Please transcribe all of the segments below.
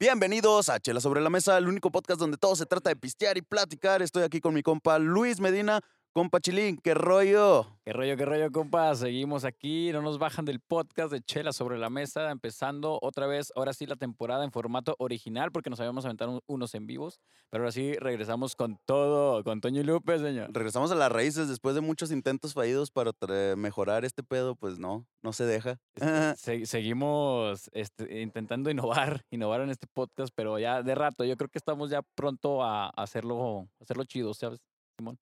Bienvenidos a Chela sobre la Mesa, el único podcast donde todo se trata de pistear y platicar. Estoy aquí con mi compa Luis Medina. Compa Chilín, ¿qué rollo? ¿Qué rollo, qué rollo, compa? Seguimos aquí, no nos bajan del podcast de Chela sobre la mesa, empezando otra vez, ahora sí, la temporada en formato original, porque nos habíamos aventado un- unos en vivos, pero ahora sí regresamos con todo, con Toño y Lupe, señor. Regresamos a las raíces después de muchos intentos fallidos para mejorar este pedo, pues no, no se deja. Este, se- seguimos este, intentando innovar, innovar en este podcast, pero ya de rato, yo creo que estamos ya pronto a a hacerlo, hacerlo chido, ¿sabes, Simón?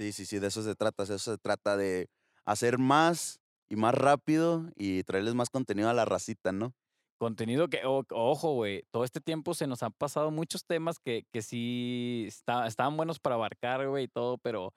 Sí, sí, sí, de eso se trata. de Eso se trata de hacer más y más rápido y traerles más contenido a la racita, ¿no? Contenido que, o- ojo, güey, todo este tiempo se nos han pasado muchos temas que, que sí está- estaban buenos para abarcar, güey, y todo, pero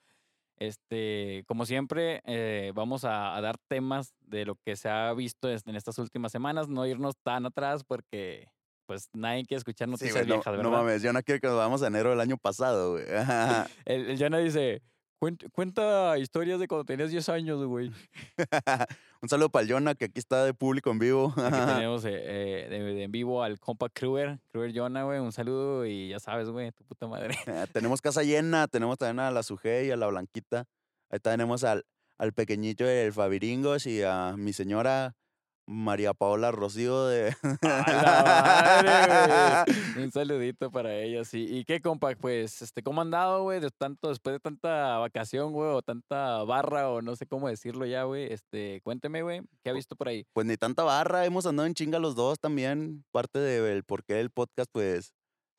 este, como siempre, eh, vamos a, a dar temas de lo que se ha visto en estas últimas semanas, no irnos tan atrás porque, pues, nadie quiere escuchar Sí, noticias güey, no, viejas, ¿verdad? no mames, yo no quiero que nos vayamos a enero del año pasado, güey. El, el Yana dice, "Cuent- cuenta historias de cuando tenías 10 años, güey. Un saludo para el Jonah, que aquí está de público en vivo. Aquí tenemos eh, eh, de, de en vivo al compa Kruger, Kruger Jonah, güey, un saludo y ya sabes, güey, tu puta madre. Eh, tenemos casa llena, tenemos también a la Sujei y a la Blanquita. Ahí tenemos al, al pequeñito del Fabiringos y a mi señora María Paola Rocío de... ¡A la madre, güey! Un saludito para ella, sí. ¿Y qué, compa? Pues, este, ¿cómo han dado, güey? De tanto, después de tanta vacación, güey, o tanta barra, o no sé cómo decirlo ya, güey. Este, cuénteme, güey, ¿qué ha visto por ahí? Pues ni tanta barra, hemos andado en chinga los dos también. Parte del por qué el podcast, pues,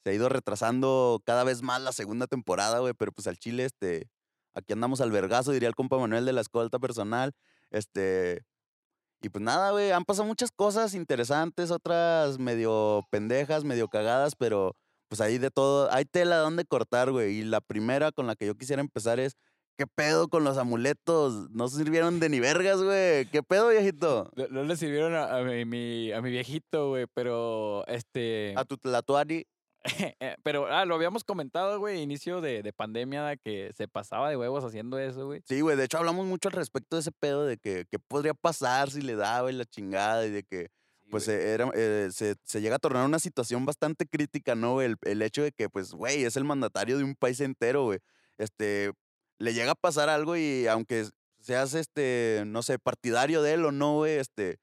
se ha ido retrasando cada vez más la segunda temporada, güey. Pero pues al chile, este, aquí andamos al vergazo, diría el compa Manuel de la escolta personal. Este, y pues nada, güey, han pasado muchas cosas interesantes, otras medio pendejas, medio cagadas, pero pues ahí de todo, hay tela donde cortar, güey. Y la primera con la que yo quisiera empezar es, ¿qué pedo con los amuletos? No sirvieron de ni vergas, güey. ¿Qué pedo, viejito? No, no le sirvieron a, a mi, mi- a mi viejito, güey, pero, este... A tu tlatuari. eh, pero, ah, lo habíamos comentado, güey, inicio de, de pandemia, que se pasaba de huevos haciendo eso, güey. Sí, güey, de hecho hablamos mucho al respecto de ese pedo de que qué podría pasar si le daba y la chingada y de que pues era, eh, se, se llega a tornar una situación bastante crítica, ¿no? El, el hecho de que, pues, güey, es el mandatario de un país entero, güey. Este, le llega a pasar algo y aunque seas, este, no sé, partidario de él o no, güey, este,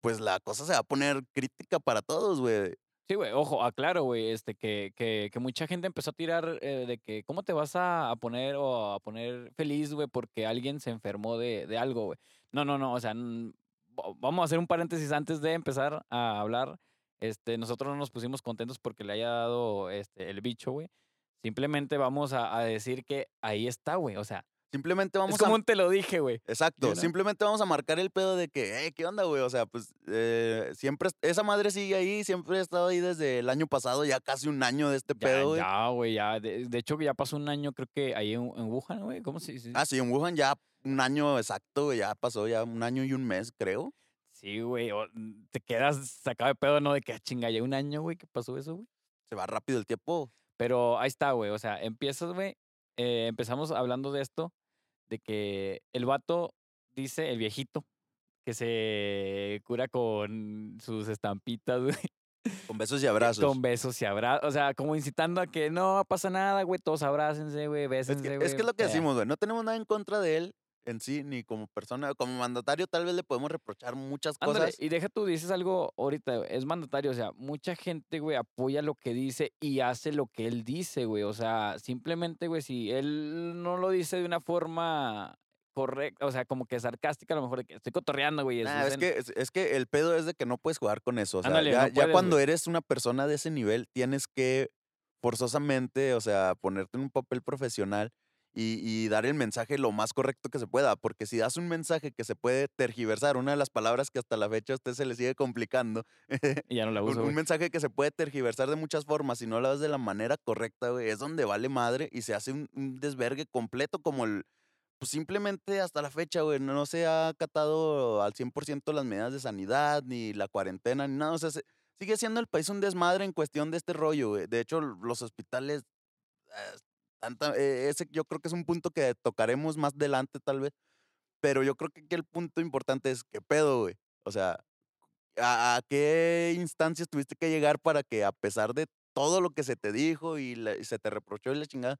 pues la cosa se va a poner crítica para todos, güey. Sí, güey, ojo, aclaro, güey, este, que, que, mucha gente empezó a tirar eh, de que, ¿cómo te vas a, poner o a poner feliz, güey, porque alguien se enfermó de, de algo, güey? No, no, no, o sea, vamos a hacer un paréntesis antes de empezar a hablar. Este, nosotros no nos pusimos contentos porque le haya dado este, el bicho, güey. Simplemente vamos a, a decir que ahí está, güey, o sea, Simplemente vamos es como a... un te lo dije, güey. Exacto, simplemente vamos a marcar el pedo de que, eh, ¿qué onda, güey? O sea, pues eh, siempre, esa madre sigue ahí, siempre ha estado ahí desde el año pasado, ya casi un año de este Ya, pedo, güey. ya, güey, ya. De, de hecho, ya pasó un año, creo que ahí en, en Wuhan, güey. ¿Cómo se dice? Ah, sí, en Wuhan ya un año exacto, güey, ya pasó ya un año y un mes, creo. Sí, güey. o- mm, Te quedas sacado de pedo, ¿no? De que "Ah, chinga, ya un año, güey, ¿qué pasó eso, güey? Se va rápido el tiempo. Pero ahí está, güey. O sea, empiezas, güey. eh, empezamos hablando de esto, de que el vato dice, el viejito, que se cura con sus estampitas, güey. Con besos y abrazos. Con besos y abrazos. O sea, como incitando a que no pasa nada, güey. Todos abrácense, güey. es, Bésense, que, güey. es que es lo que eh. decimos, güey. No tenemos nada en contra de él en sí, ni como persona, como mandatario, tal vez le podemos reprochar muchas Ándale, cosas. y deja tú, dices algo ahorita, es mandatario, o sea, mucha gente, güey, apoya lo que dice y hace lo que él dice, güey, o sea, simplemente, güey, si él no lo dice de una forma correcta, o sea, como que sarcástica, a lo mejor de que estoy cotorreando, güey. Nah, es, que, es, es que el pedo es de que no puedes jugar con eso. O sea, Ándale, ya, no ya puedes, cuando güey. eres una persona de ese nivel, tienes que forzosamente, o sea, ponerte en un papel profesional y, y dar el mensaje lo más correcto que se pueda. Porque si das un mensaje que se puede tergiversar, una de las palabras que hasta la fecha a usted se le sigue complicando, Y ya no la uso, un mensaje que se puede tergiversar de muchas formas, si no lo das de la manera correcta, güey, es donde vale madre y se hace un, un desvergue completo como el... Pues simplemente hasta la fecha, güey, no se ha acatado al 100% las medidas de sanidad, ni la cuarentena, ni nada. O sea, se- sigue siendo el país un desmadre en cuestión de este rollo, güey. De hecho, los hospitales... eh, tanta- eh, ese yo creo que es un punto que tocaremos más adelante, tal vez. Pero yo creo que aquí el punto importante es, ¿qué pedo, güey? O sea, ¿a, a qué instancias tuviste que llegar para que a pesar de todo lo que se te dijo y, la- y se te reprochó y la chingada,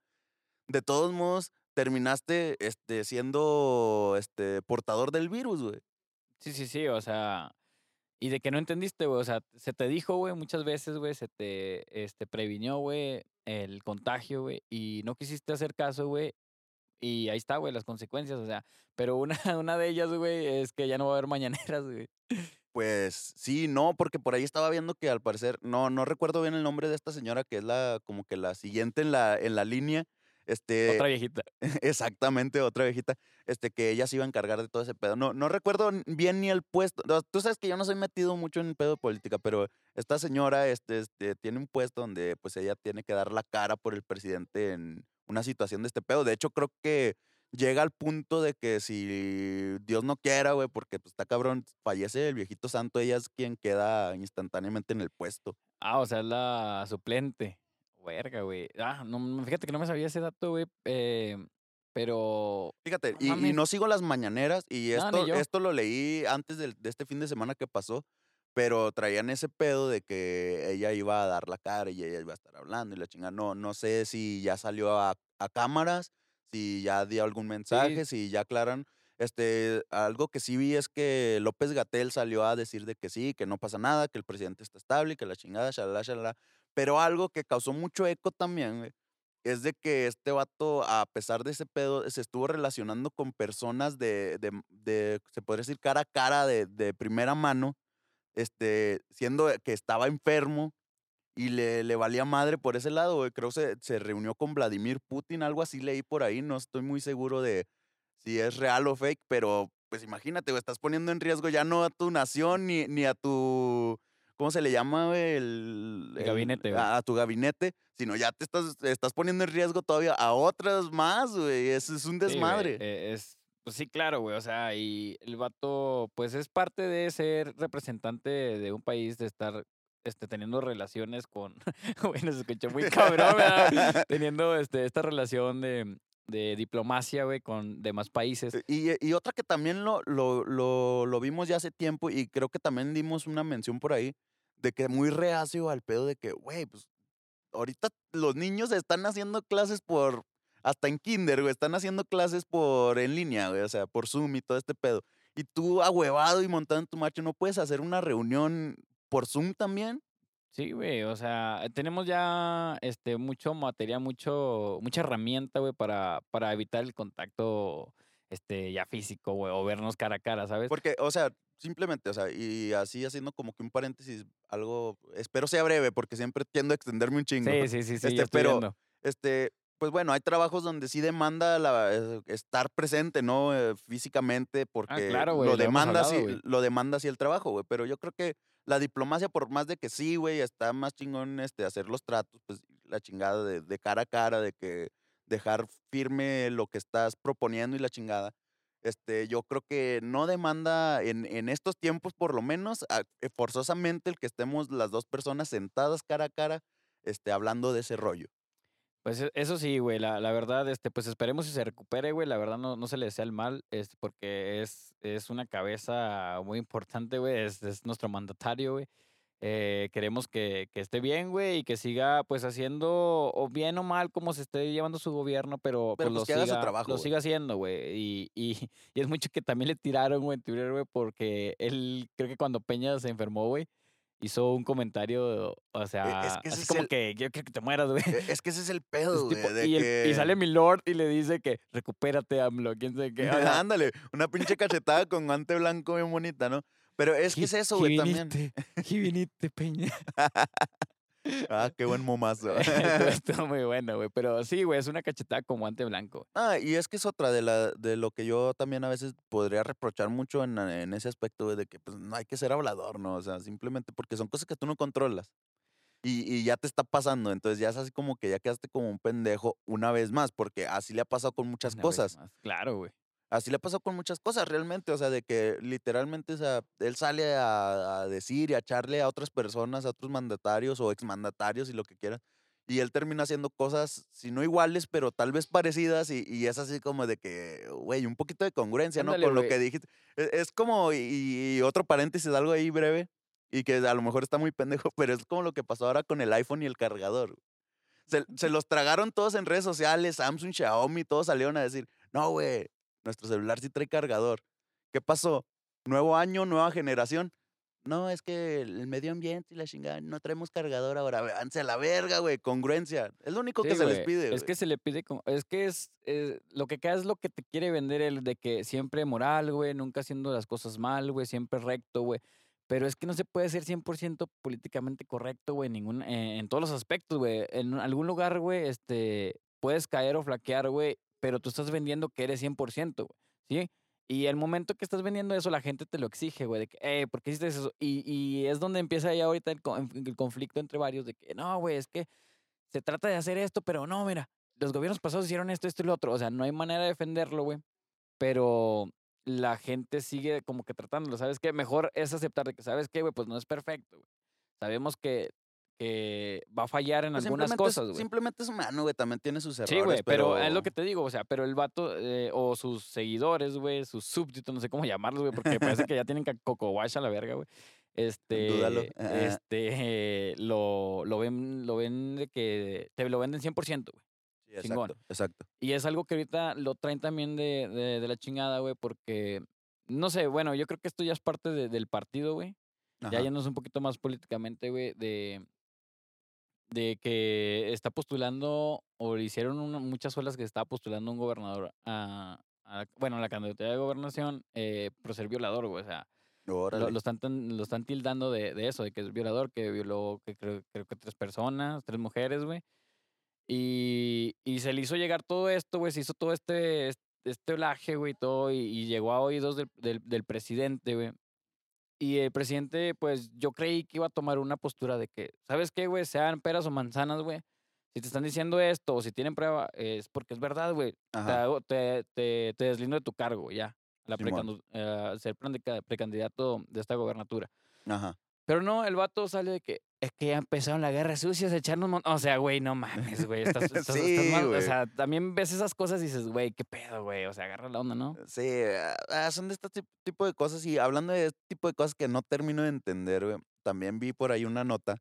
de todos modos terminaste este, siendo este, portador del virus, güey? Sí, sí, sí, o sea, y de que no entendiste, güey, o sea, se te dijo, güey, muchas veces, güey, se te este, previnió, güey, el contagio, güey, y no quisiste hacer caso, güey, y ahí está, güey, las consecuencias, o sea, pero una, una de ellas, güey, es que ya no va a haber mañaneras, güey. Pues sí, no, porque por ahí estaba viendo que al parecer, no, no recuerdo bien el nombre de esta señora, que es la, como que la siguiente en la, en la línea. Este, Otra viejita. exactamente, otra viejita, este, que ella se iba a encargar de todo ese pedo. No, no recuerdo bien ni el puesto. Tú sabes que yo no soy metido mucho en pedo de política, pero esta señora, este, este, tiene un puesto donde, pues, ella tiene que dar la cara por el presidente en una situación de este pedo. De hecho, creo que llega al punto de que si Dios no quiera, güey, porque pues está cabrón, fallece el viejito santo, ella es quien queda instantáneamente en el puesto. Ah, o sea, es la suplente. Verga, güey. Ah, no, fíjate que no me sabía ese dato, güey, eh, pero... Fíjate, y, no sigo las mañaneras y esto, esto lo leí antes de, este fin de semana que pasó, pero traían ese pedo de que ella iba a dar la cara y ella iba a estar hablando y la chingada. No, no sé si ya salió a, a cámaras, si ya dio algún mensaje, si ya aclaran. Este, algo que sí vi es que López Gatel salió a decir de que sí, que no pasa nada, que el presidente está estable, que la chingada, shalala, shalala. Pero algo que causó mucho eco también, güey, es de que este vato, a pesar de ese pedo, se estuvo relacionando con personas de, de, de, se podría decir, cara a cara, de, de primera mano, este, siendo que estaba enfermo y le, le valía madre por ese lado, güey. Creo que se, se reunió con Vladimir Putin, algo así leí por ahí, no estoy muy seguro de si es real o fake, pero pues imagínate, güey, estás poniendo en riesgo ya no a tu nación ni, ni a tu, ¿cómo se le llama, güey? El, El gabinete, güey. a, a tu gabinete, sino ya te estás, estás poniendo en riesgo todavía a otras más, güey. Es, es un Sí, güey, desmadre. eh, es, pues sí, claro, güey. O sea, y el vato, pues es parte de ser representante de un país, de estar este, teniendo relaciones con. Bueno, se escuchó muy cabrón, ¿verdad? Teniendo este, esta relación de, de diplomacia, güey, con demás países. Y, y otra que también lo, lo, lo, lo vimos ya hace tiempo y creo que también dimos una mención por ahí de que muy reacio al pedo de que, güey, pues ahorita los niños están haciendo clases por, hasta en kinder, güey, están haciendo clases por en línea, güey, o sea, por Zoom y todo este pedo. Y tú, ahuevado y montado en tu macho, ¿no puedes hacer una reunión por Zoom también? Sí, güey, o sea, tenemos ya este mucho material, mucho, mucha herramienta, güey, para, para evitar el contacto este ya físico, güey, o vernos cara a cara, ¿sabes? Porque, o sea, simplemente, o sea, y así haciendo como que un paréntesis, algo, espero sea breve, porque siempre tiendo a extenderme un chingo. Sí, sí, sí, sí, Este, pero viendo. este, pues bueno, hay trabajos donde sí demanda la, eh, estar presente, ¿no? Eh, físicamente, porque Ah, claro, güey, lo, demanda hablado, lo demanda así el trabajo, güey. Pero yo creo que la diplomacia, por más de que sí, güey, está más chingón este, hacer los tratos, pues la chingada de, de cara a cara, de que dejar firme lo que estás proponiendo y la chingada. Este, yo creo que no demanda en, en estos tiempos, por lo menos, a- eh, forzosamente el que estemos las dos personas sentadas cara a cara, este, hablando de ese rollo. Pues e- eso sí, güey, la, la verdad, este, pues esperemos si se recupere, güey, la verdad no, no se le desea el mal, este, porque es, es una cabeza muy importante, güey, es, es nuestro mandatario, güey. Eh, queremos que, que esté bien, güey, y que siga, pues, haciendo, o bien o mal, como se esté llevando su gobierno, pero, Pero, pues, pues, lo que haga su siga, trabajo, lo siga haciendo, güey. Y, y, y es mucho que también le tiraron, güey, en Twitter, güey, porque él, creo que cuando Peña se enfermó, güey, hizo un comentario, o sea, que ese así es como el- que yo quiero que te mueras, güey. E- Es que ese es el pedo, güey. de y, sale mi lord y le dice que recupérate, AMLO, quién sabe qué. sea, Ándale, una pinche cachetada con guante blanco bien bonita, ¿no? Pero es que "Qué- es eso, güey, también. Peña. Ah, qué buen momazo. Estuvo- muy bueno, güey. Pero sí, güey, es una cachetada con guante blanco. Ah, y es que es otra de, la, de lo que yo también a veces podría reprochar mucho en, en ese aspecto güey, de que pues, no hay que ser hablador, ¿no? O sea, simplemente porque son cosas que tú no controlas. Y, y ya te está pasando, entonces ya es así como que ya quedaste como un pendejo una vez más, porque así le ha pasado con muchas Una cosas. Claro, güey. Así le pasado con muchas cosas realmente, o sea, de que literalmente, o sea, él sale a, a decir y a echarle a otras personas, a otros mandatarios o exmandatarios y lo que quieran, y él termina haciendo cosas, si no iguales, pero tal vez parecidas, y, y es así como de que, güey, un poquito de congruencia, ¿no? Ándale, Con lo güey. que dijiste. E- Es, como, y, y otro paréntesis, algo ahí breve, Y que a lo mejor está muy pendejo, pero es como lo que pasó ahora con el iPhone y el cargador. Se, se los tragaron todos en redes sociales, Samsung, Xiaomi, todos salieron a decir, no, güey, nuestro celular sí trae cargador. ¿Qué pasó? Nuevo año, nueva generación. No, es que el medio ambiente y la chingada, no traemos cargador ahora. Véanse a la verga, güey, congruencia. Es lo único Sí, que se les pide. Es güey. que se le pide, como- es que es, eh, lo que queda es lo que te quiere vender el de que siempre moral, güey, nunca haciendo las cosas mal, güey, siempre recto, güey. Pero es que no se puede ser 100% políticamente correcto, güey, en ningún, eh, en todos los aspectos, güey. En algún lugar, güey, este, puedes caer o flaquear, güey, pero tú estás vendiendo que eres 100%, güey, ¿sí? Y el momento que estás vendiendo eso, la gente te lo exige, güey, de que, eh, ¿por qué hiciste eso? Y, y es donde empieza ya ahorita el, el conflicto entre varios de que, no, güey, es que se trata de hacer esto, pero no, mira, los gobiernos pasados hicieron esto, esto y lo otro. O sea, no hay manera de defenderlo, güey. Pero la gente sigue como que tratándolo. ¿Sabes qué? Mejor es aceptar de que, ¿sabes qué, güey? Pues no es perfecto, güey. Sabemos que, que va a fallar en Pues algunas cosas, güey. Simplemente es humano, güey, también tiene sus errores. Sí, güey, pero... es lo que te digo, o sea, pero el vato eh, o sus seguidores, güey, sus súbditos, no sé cómo llamarlos, güey, porque parece que ya tienen cocowash a la verga, güey. Este, Dúdalo. Este, lo, lo ven, lo ven de que te lo venden 100%, güey. Sí, chingón. exacto, exacto. Y es algo que ahorita lo traen también de, de, de la chingada, güey, porque, no sé, bueno, yo creo que esto ya es parte de- del partido, güey. Ya yéndonos un poquito más políticamente, güey, de, de que está postulando, o le hicieron una- muchas olas que estaba postulando un gobernador a, a- bueno, la candidatura de gobernación eh, por ser violador, güey, o sea, lo, están, lo están tildando de, de eso, de que es violador, que violó, que creo, creo que tres personas, tres mujeres, güey. Y, y se le hizo llegar todo esto, güey, se hizo todo este, este, este olaje, güey, todo, y, y llegó a oídos del, del, del presidente, güey. Y el presidente, pues yo creí que iba a tomar una postura de que, ¿sabes qué, güey? Sean peras o manzanas, güey. Si te están diciendo esto o si tienen prueba, es porque es verdad, güey. Te, te, te, te deslindo de tu cargo, ya. La eh, ser precandidato de esta gobernatura. Ajá. Pero no, el vato sale de que es que ya empezaron la guerra sucia, se echaron O sea, güey, no mames, güey. Estás, estás- estás Sí, mal. O sea, también ves esas cosas y dices, güey, qué pedo, güey. O sea, agarra la onda, ¿no? Sí, ah, son de este tip- tipo de cosas. Y hablando de este tipo de cosas que no termino de entender, güey, también vi por ahí una nota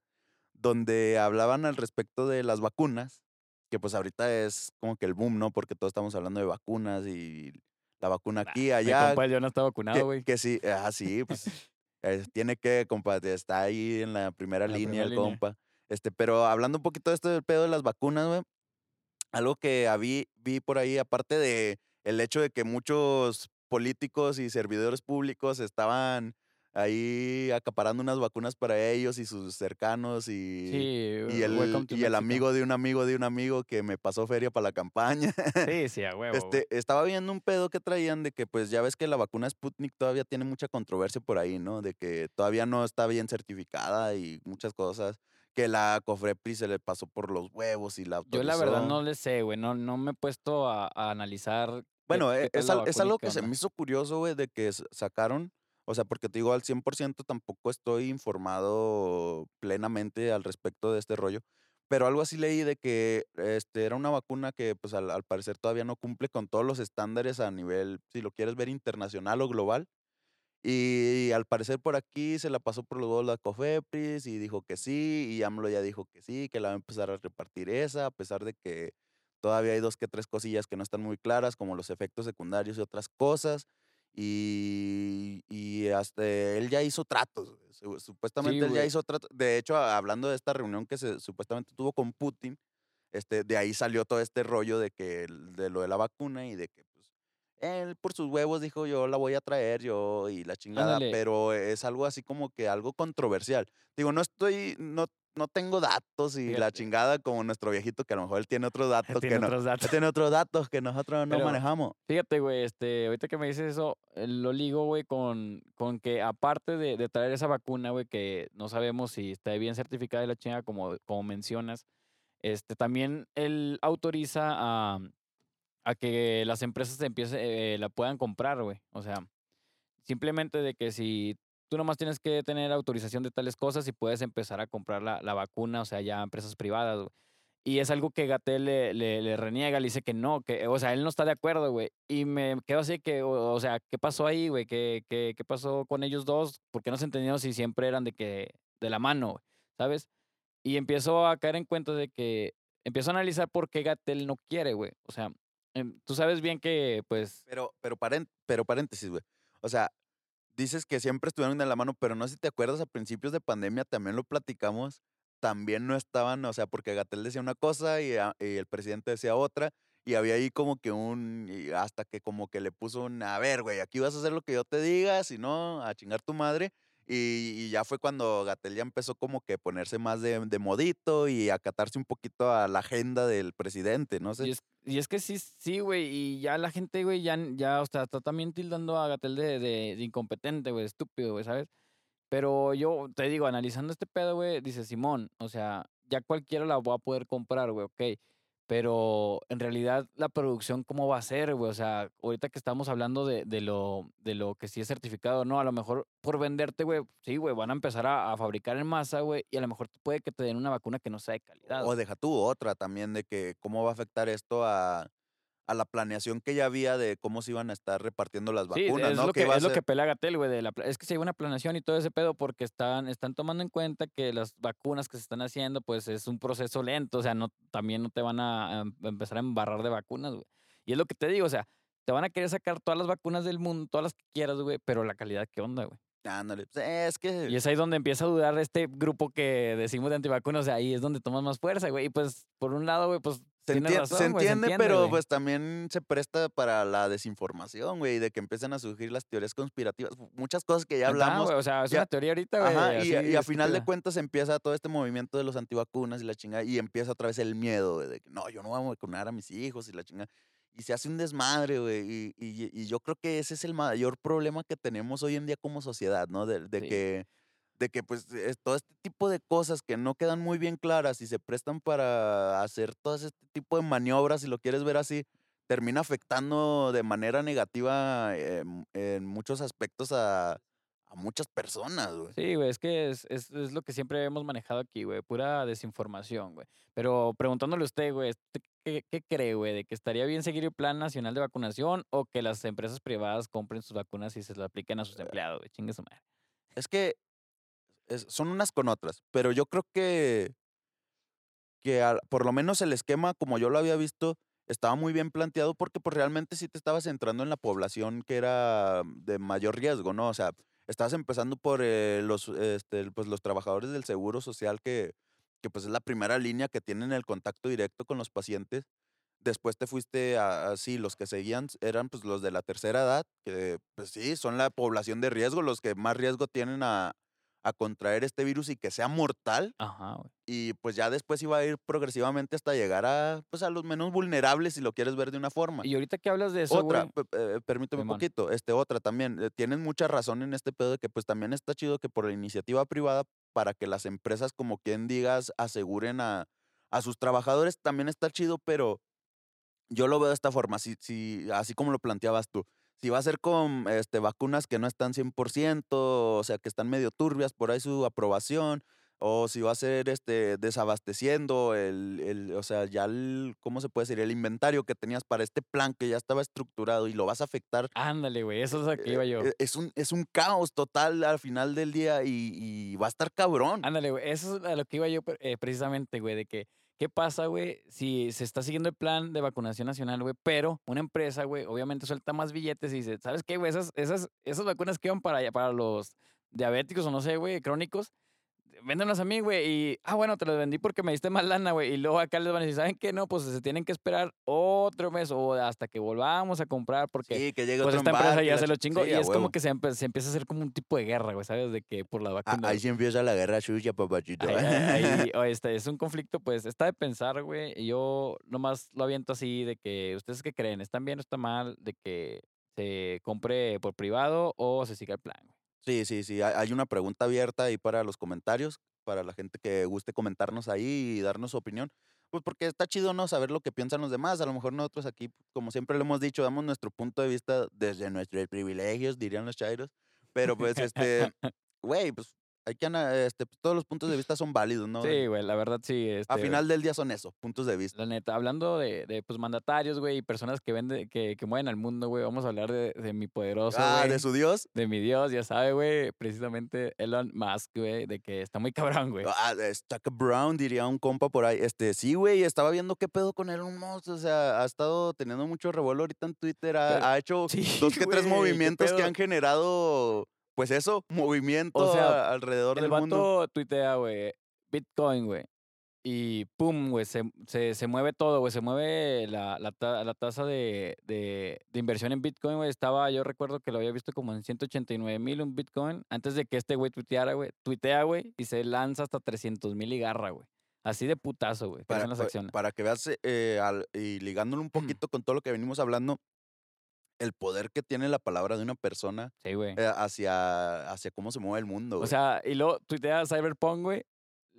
donde hablaban al respecto de las vacunas, que pues ahorita es como que el boom, ¿no? Porque todos estamos hablando de vacunas y la vacuna aquí, Mi allá. compa, yo no está vacunado, que, güey. que sí, ah, sí, pues eh, tiene que, compa, está ahí en la primera la línea primera el línea. compa. Este, pero hablando un poquito de esto del pedo de las vacunas, güey, algo que vi, vi por ahí, aparte de el hecho de que muchos políticos y servidores públicos estaban ahí acaparando unas vacunas para ellos y sus cercanos y, Sí, y el, y el amigo de un amigo de un amigo que me pasó feria para la campaña. Sí, sí, a huevo. Este, estaba viendo un pedo que traían de que, pues, ya ves que la vacuna Sputnik todavía tiene mucha controversia por ahí, ¿no? De que todavía no está bien certificada y muchas cosas. Que la Cofrepri se le pasó por los huevos y la Yo la verdad autorizó. no le sé, güey. No, no me he puesto a, a analizar. Bueno, tal es, es algo que se me hizo curioso, güey, de que sacaron. O sea, porque te digo, al 100% tampoco estoy informado plenamente al respecto de este rollo. Pero algo así leí de que este, era una vacuna que, pues, al, al parecer todavía no cumple con todos los estándares a nivel, si lo quieres ver, internacional o global. Y al parecer por aquí se la pasó por los huevos la Cofepris y dijo que sí, y AMLO ya dijo que sí, que la va a empezar a repartir esa, a pesar de que todavía hay dos que tres cosillas que no están muy claras, como los efectos secundarios y otras cosas. Y, y hasta él ya hizo tratos, supuestamente él ya hizo tratos. De hecho, hablando de esta reunión que se supuestamente tuvo con Putin, este, de ahí salió todo este rollo de que de lo de la vacuna y de que pues él por sus huevos dijo yo la voy a traer yo y la chingada, Ándale. pero es algo así como que algo controversial. Digo, no estoy, no, no tengo datos y la chingada como nuestro viejito que a lo mejor él tiene otros datos Tiene que no, datos. él tiene otros datos que nosotros no Pero- manejamos. Fíjate, güey, este, ahorita que me dices eso, eh, lo ligo, güey, con, con que aparte de, de traer esa vacuna, güey, que no sabemos si está bien certificada de la chinga, como, como mencionas, este, también él autoriza a, a que las empresas empiece, eh, la puedan comprar, güey. O sea, simplemente de que si tú nomás tienes que tener autorización de tales cosas y puedes empezar a comprar la, la vacuna, o sea, ya empresas privadas, güey. Y es algo que Gatel le, le, le reniega, le dice que no, que, o sea, él no está de acuerdo, güey. Y me quedo así que, o, o sea, ¿qué pasó ahí, güey? ¿Qué, qué, ¿Qué pasó con ellos dos? ¿Por qué no se entendieron si siempre eran de que, de la mano, güey? ¿Sabes? Y empiezo a caer en cuenta de que, empiezo a analizar por qué Gatel no quiere, güey. O sea, em, tú sabes bien que, pues, Pero, pero, pero paréntesis, güey. O sea, dices que siempre estuvieron de la mano, pero no sé si te acuerdas, a principios de pandemia también lo platicamos, también no estaban, o sea, porque Gatel decía una cosa y, a- y el presidente decía otra, y había ahí como que un, hasta que como que le puso un, a ver, güey, aquí vas a hacer lo que yo te diga, si no, a chingar tu madre. Y, y ya fue cuando Gatel ya empezó como que ponerse más de, de modito y acatarse un poquito a la agenda del presidente, no sé. Y es, y es que sí, sí, güey, y ya la gente, güey, ya, ya, o sea, está también tildando a Gatel de, de, de incompetente, güey, estúpido, güey, ¿sabes? Pero yo te digo, analizando este pedo, güey, dice Simón, o sea, ya cualquiera la va a poder comprar, güey, ok. Pero en realidad la producción, ¿cómo va a ser, güey? O sea, ahorita que estamos hablando de, de lo, de lo que sí es certificado, no, a lo mejor por venderte, güey, sí, güey, van a empezar a, a fabricar en masa, güey, y a lo mejor puede que te den una vacuna que no sea de calidad. O deja tú otra también de que cómo va a afectar esto a, a la planeación que ya había de cómo se iban a estar repartiendo las Sí, vacunas, es, ¿no? lo que, es lo que pelea Gatel, güey. Es que se lleva una planeación y todo ese pedo porque están, están tomando en cuenta que las vacunas que se están haciendo, pues es un proceso lento. O sea, no, también no te van a, a em- empezar a embarrar de vacunas, güey. Y es lo que te digo, o sea, te van a querer sacar todas las vacunas del mundo, todas las que quieras, güey, pero la calidad, ¿qué onda, güey? Ándale, pues, es que Y es ahí donde empieza a dudar este grupo que decimos de antivacunas, o sea, ahí es donde tomas más fuerza, güey. Y pues, por un lado, güey, pues se, razón, entiende, pero pues también se presta para la desinformación, güey, de que empiezan a surgir las teorías conspirativas, muchas cosas que ya está, hablamos. güey, o sea, es ya- una teoría ahorita, güey. Ajá, y, y a final de cuentas empieza todo este movimiento de los antivacunas y la chingada, y empieza otra vez el miedo, güey, de que no, yo no voy a vacunar a mis hijos y la chingada. Y se hace un desmadre, güey, y, y- y yo creo que ese es el mayor problema que tenemos hoy en día como sociedad, ¿no? De, de Sí. que, de que, pues, es todo este tipo de cosas que no quedan muy bien claras y se prestan para hacer todo este tipo de maniobras, si lo quieres ver así, termina afectando de manera negativa en, en muchos aspectos a, a muchas personas, güey. Sí, güey, es que es, es, es lo que siempre hemos manejado aquí, güey, pura desinformación, güey. Pero preguntándole a usted, güey, ¿usted ¿qué, qué cree, güey? ¿De que estaría bien seguir el Plan Nacional de Vacunación o que las empresas privadas compren sus vacunas y se las apliquen a sus empleados, güey? Chingue su madre. Es que es- son unas con otras, pero yo creo que, que por lo menos el esquema, como yo lo había visto, estaba muy bien planteado porque pues realmente sí te estabas centrando en la población que era de mayor riesgo, ¿no? O sea, estabas empezando por eh, los, este, pues, los trabajadores del seguro social que, que pues es la primera línea que tienen el contacto directo con los pacientes. Después te fuiste a, a- sí, los que seguían eran pues los de la tercera edad, que pues sí, son la población de riesgo, los que más riesgo tienen a, a contraer este virus y que sea mortal. Ajá, güey. Y pues ya después iba a ir progresivamente hasta llegar a, pues, a los menos vulnerables, si lo quieres ver de una forma. Y ahorita que hablas de eso, Otra, eh, permíteme un poquito, este, otra también, eh, tienen mucha razón en este pedo de que pues también está chido que por la iniciativa privada, para que las empresas, como quien digas, aseguren a, a sus trabajadores, también está chido, pero yo lo veo de esta forma, si, si, así como lo planteabas tú. Si va a ser con este, vacunas que no están 100%, o sea, que están medio turbias por ahí su aprobación, o si va a ser este, desabasteciendo el, el, o sea, ya el, ¿cómo se puede decir? El inventario que tenías para este plan que ya estaba estructurado y lo vas a afectar. Ándale, güey, eso es lo que iba yo. eh, Es un, es un caos total al final del día y, y va a estar cabrón. Ándale, güey, eso es a lo que iba yo eh, precisamente, güey, de que, ¿qué pasa, güey, si se está siguiendo el plan de vacunación nacional, güey, pero una empresa, güey, obviamente suelta más billetes y dice, ¿sabes qué, güey? Esas, esas, esas vacunas que iban para, para los diabéticos o no sé, güey, crónicos, véndanlas a mí, güey, y, ah, bueno, te las vendí porque me diste más lana, güey, y luego acá les van a decir, ¿saben qué? No, pues se tienen que esperar otro mes o hasta que volvamos a comprar porque... sí, que llegue Pues esta empresa ya la se lo ch- chingó sí, y es como que se, se empieza a hacer como un tipo de guerra, güey, ¿sabes? De que por la Ah, vacuna. ahí sí empieza la guerra suya, papachito. Ahí, ahí- este, es un conflicto, pues, está de pensar, güey. y Yo nomás lo aviento así de que, ¿ustedes qué creen? ¿Están bien o está mal de que se compre por privado o se siga el plan? güey? Sí, sí, sí. hay- una pregunta abierta ahí para los comentarios, para la gente que guste comentarnos ahí y darnos su opinión. Pues porque está chido, ¿no? Saber lo que piensan los demás. A lo mejor nosotros aquí, como siempre lo hemos dicho, damos nuestro punto de vista desde nuestros privilegios, dirían los chairos. Pero pues, este, güey, pues hay que ana- este, pues, todos los puntos de vista son válidos, ¿no? Sí, güey, la verdad sí. A este, final del día son eso, puntos de vista. La neta, hablando de, de pues, mandatarios, güey, y personas que venden, que, que mueven al mundo, güey, vamos a hablar de, de mi poderoso, Ah, de su dios. de mi Dios, ya sabe, güey, precisamente Elon Musk, güey, de que está muy cabrón, güey. Ah, es Tucker Brown, diría un compa por ahí. Este, sí, güey, estaba viendo qué pedo con Elon Musk. O sea, ha estado teniendo mucho revuelo ahorita en Twitter. Ha, Pero- ha hecho Sí, dos que tres movimientos que han generado, pues eso, movimiento sea, a- alrededor El del mundo. vato tuitea, güey, Bitcoin, güey. Y pum, güey, se, se, se mueve todo, güey. Se mueve la, la, ta- la tasa de, de, de inversión en Bitcoin, güey. Estaba, yo recuerdo que lo había visto como en 189 mil un Bitcoin. Antes de que este güey tuiteara, güey. Tuitea, güey, y se lanza hasta 300 mil y garra, güey. Así de putazo, güey. Para, para que veas, eh, al- y ligándolo un poquito con todo lo que venimos hablando, el poder que tiene la palabra de una persona Sí, güey. eh, hacia, hacia cómo se mueve el mundo. O güey. sea, y luego tuitea Cyberpunk, güey.